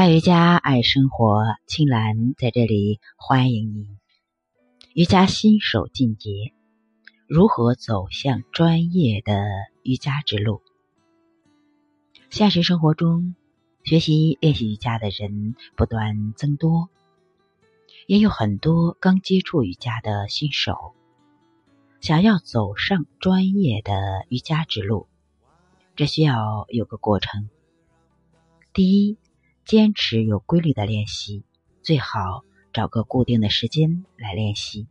爱瑜伽，爱生活，青兰在这里欢迎你。瑜伽新手进阶，如何走向专业的瑜伽之路？现实生活中，学习练习瑜伽的人不断增多，也有很多刚接触瑜伽的新手，想要走上专业的瑜伽之路，这需要有个过程。第一。坚持有规律的练习，最好找个固定的时间来练习，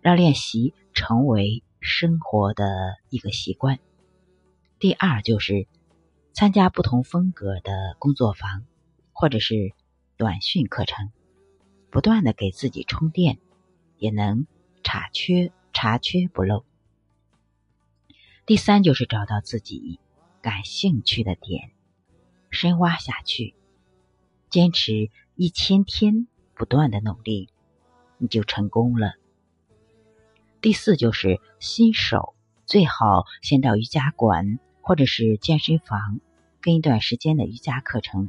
让练习成为生活的一个习惯。第二就是参加不同风格的工作坊或者是短训课程，不断的给自己充电，也能查缺查缺不漏。第三就是找到自己感兴趣的点，深挖下去。坚持一千天，不断的努力，你就成功了。第四就是新手最好先到瑜伽馆或者是健身房跟一段时间的瑜伽课程，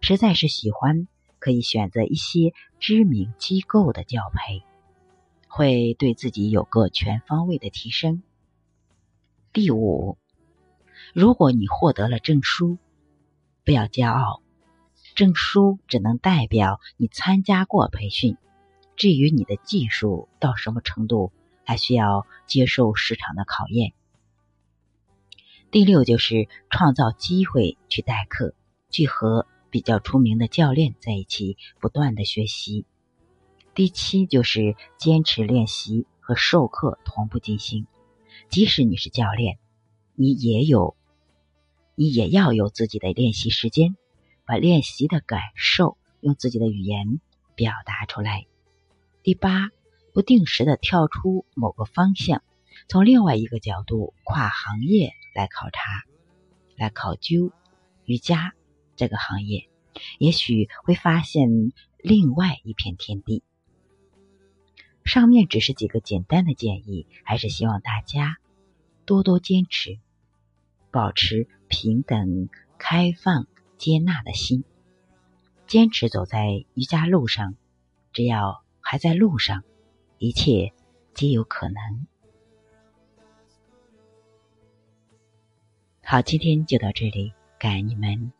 实在是喜欢，可以选择一些知名机构的教培，会对自己有个全方位的提升。第五，如果你获得了证书，不要骄傲。证书只能代表你参加过培训，至于你的技术到什么程度，还需要接受市场的考验。第六就是创造机会去代课，去和比较出名的教练在一起不断的学习。第七就是坚持练习和授课同步进行，即使你是教练，你也有，你也要有自己的练习时间。把练习的感受用自己的语言表达出来。第八，不定时的跳出某个方向，从另外一个角度跨行业来考察、来考究瑜伽这个行业，也许会发现另外一片天地。上面只是几个简单的建议，还是希望大家多多坚持，保持平等、开放。接纳的心，坚持走在瑜伽路上，只要还在路上，一切皆有可能。好，今天就到这里，感恩你们。